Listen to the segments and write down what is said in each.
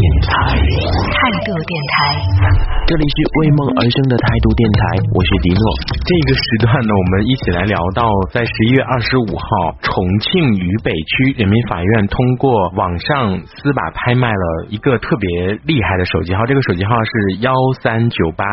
电台。态度电台。这里是为梦而生的态度电台，我是迪诺。这个时段呢，我们一起来聊到，在十一月二十五号，重庆渝北区人民法院通过网上司法拍卖了一个特别厉害的手机号，这个手机号是幺三九八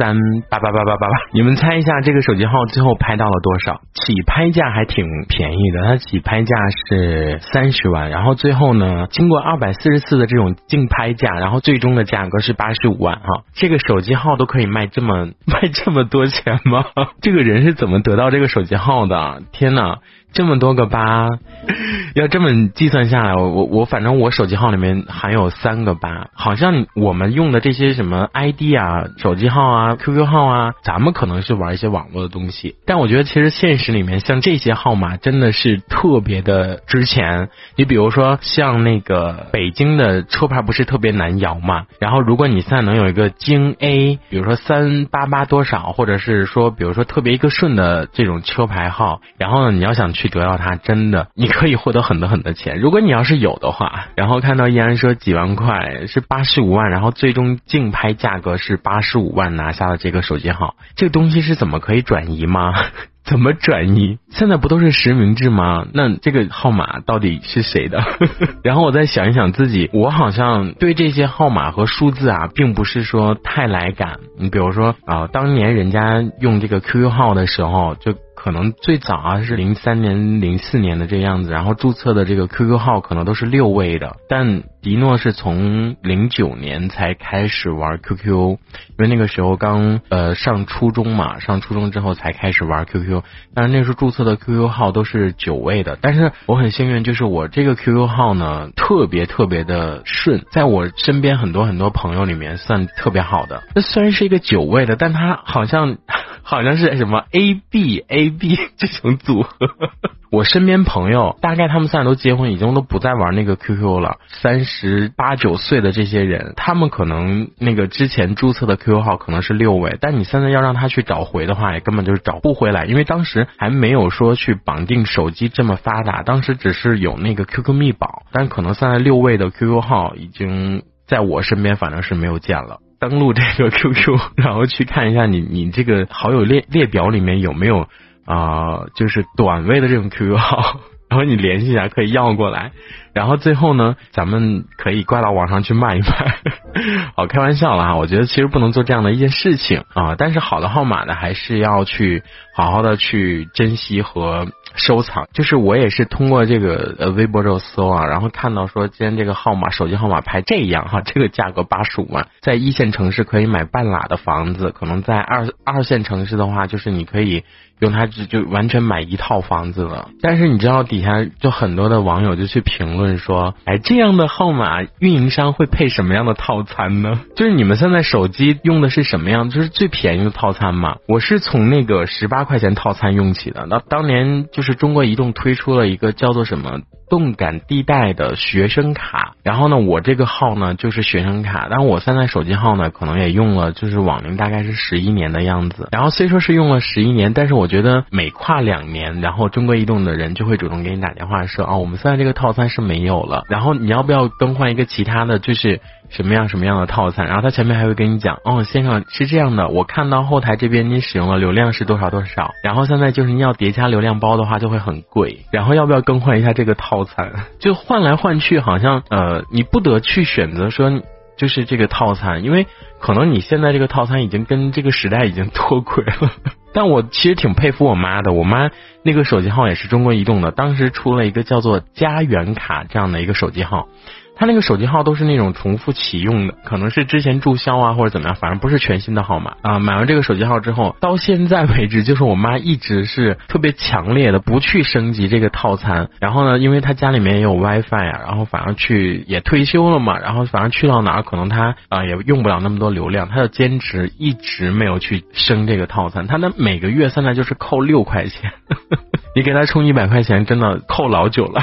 三八八八八八八。你们猜一下，这个手机号最后拍到了多少？起拍价还挺便宜的，它起拍价是三十万，然后最后呢，经过二百四十次的这种竞拍价，然后最终的价格是八十五万哈。这个手机号都可以卖这么 卖这么多钱吗？这个人是怎么得到这个手机号的？天呐！这么多个八，要这么计算下来，我我我反正我手机号里面含有三个八，好像我们用的这些什么 ID 啊、手机号啊、QQ 号啊，咱们可能是玩一些网络的东西，但我觉得其实现实里面像这些号码真的是特别的值钱。你比如说像那个北京的车牌不是特别难摇嘛，然后如果你现在能有一个京 A，比如说三八八多少，或者是说比如说特别一个顺的这种车牌号，然后呢你要想去。去得到它，真的你可以获得很多很多钱。如果你要是有的话，然后看到依然说几万块是八十五万，然后最终竞拍价格是八十五万拿下了这个手机号，这个东西是怎么可以转移吗？怎么转移？现在不都是实名制吗？那这个号码到底是谁的？然后我再想一想自己，我好像对这些号码和数字啊，并不是说太来感。你比如说啊，当年人家用这个 QQ 号的时候，就。可能最早啊是零三年、零四年的这样子，然后注册的这个 QQ 号可能都是六位的，但迪诺是从零九年才开始玩 QQ，因为那个时候刚呃上初中嘛，上初中之后才开始玩 QQ，但是那时候注册的 QQ 号都是九位的，但是我很幸运，就是我这个 QQ 号呢特别特别的顺，在我身边很多很多朋友里面算特别好的。那虽然是一个九位的，但它好像。好像是什么 A B A B 这种组合，我身边朋友大概他们现在都结婚，已经都不再玩那个 QQ 了。三十八九岁的这些人，他们可能那个之前注册的 QQ 号可能是六位，但你现在要让他去找回的话，也根本就是找不回来，因为当时还没有说去绑定手机这么发达，当时只是有那个 QQ 密保，但可能现在六位的 QQ 号已经在我身边反正是没有见了。登录这个 QQ，然后去看一下你你这个好友列列表里面有没有啊，就是短位的这种 QQ 号，然后你联系一下可以要过来，然后最后呢，咱们可以挂到网上去卖一卖。好，开玩笑了哈，我觉得其实不能做这样的一件事情啊，但是好的号码呢，还是要去好好的去珍惜和。收藏就是我也是通过这个呃微博热搜啊，然后看到说今天这个号码手机号码牌这样哈，这个价格八十五万，在一线城市可以买半拉的房子，可能在二二线城市的话，就是你可以用它就就完全买一套房子了。但是你知道底下就很多的网友就去评论说，哎，这样的号码运营商会配什么样的套餐呢？就是你们现在手机用的是什么样？就是最便宜的套餐嘛。我是从那个十八块钱套餐用起的，那当年就。是中国移动推出了一个叫做什么动感地带的学生卡，然后呢，我这个号呢就是学生卡，但我现在手机号呢可能也用了，就是网龄大概是十一年的样子。然后虽说是用了十一年，但是我觉得每跨两年，然后中国移动的人就会主动给你打电话说，哦，我们现在这个套餐是没有了，然后你要不要更换一个其他的就是。什么样什么样的套餐？然后他前面还会跟你讲，哦，先生是这样的，我看到后台这边你使用的流量是多少多少，然后现在就是你要叠加流量包的话就会很贵，然后要不要更换一下这个套餐？就换来换去，好像呃，你不得去选择说就是这个套餐，因为可能你现在这个套餐已经跟这个时代已经脱轨了。但我其实挺佩服我妈的，我妈那个手机号也是中国移动的，当时出了一个叫做家园卡这样的一个手机号。他那个手机号都是那种重复启用的，可能是之前注销啊或者怎么样，反正不是全新的号码啊。买完这个手机号之后，到现在为止，就是我妈一直是特别强烈的不去升级这个套餐。然后呢，因为她家里面也有 WiFi 啊，然后反而去也退休了嘛，然后反正去到哪儿可能她啊也用不了那么多流量，她就坚持一直没有去升这个套餐。她那每个月现在就是扣六块钱，你给她充一百块钱，真的扣老久了。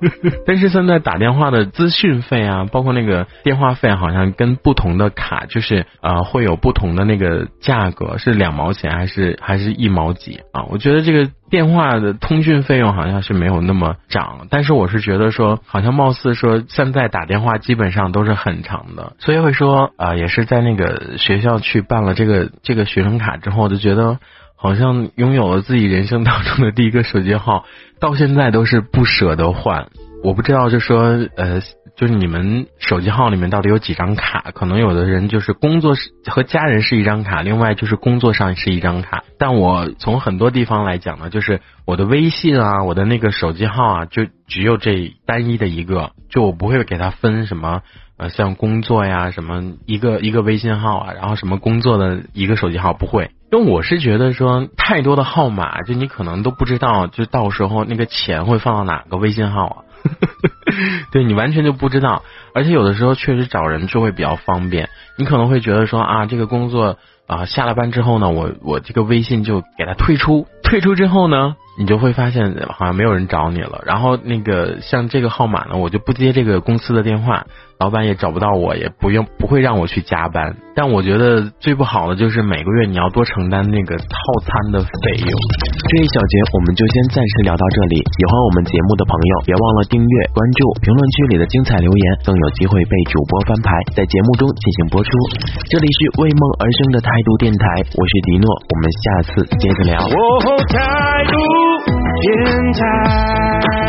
但是现在打电话的资讯费啊，包括那个电话费，好像跟不同的卡就是呃会有不同的那个价格，是两毛钱还是还是一毛几啊？我觉得这个电话的通讯费用好像是没有那么涨，但是我是觉得说，好像貌似说现在打电话基本上都是很长的，所以会说啊、也是在那个学校去办了这个这个学生卡之后，就觉得。好像拥有了自己人生当中的第一个手机号，到现在都是不舍得换。我不知道，就说呃，就是你们手机号里面到底有几张卡？可能有的人就是工作是和家人是一张卡，另外就是工作上是一张卡。但我从很多地方来讲呢，就是我的微信啊，我的那个手机号啊，就只有这单一的一个，就我不会给它分什么。呃，像工作呀，什么一个一个微信号啊，然后什么工作的一个手机号不会，因为我是觉得说太多的号码，就你可能都不知道，就到时候那个钱会放到哪个微信号啊，对你完全就不知道，而且有的时候确实找人就会比较方便，你可能会觉得说啊，这个工作啊下了班之后呢，我我这个微信就给他退出，退出之后呢。你就会发现好像没有人找你了，然后那个像这个号码呢，我就不接这个公司的电话，老板也找不到我，也不用不会让我去加班。但我觉得最不好的就是每个月你要多承担那个套餐的费用。这一小节我们就先暂时聊到这里。喜欢我们节目的朋友，别忘了订阅、关注，评论区里的精彩留言更有机会被主播翻牌，在节目中进行播出。这里是为梦而生的态度电台，我是迪诺，我们下次接着聊。哦，态度电台。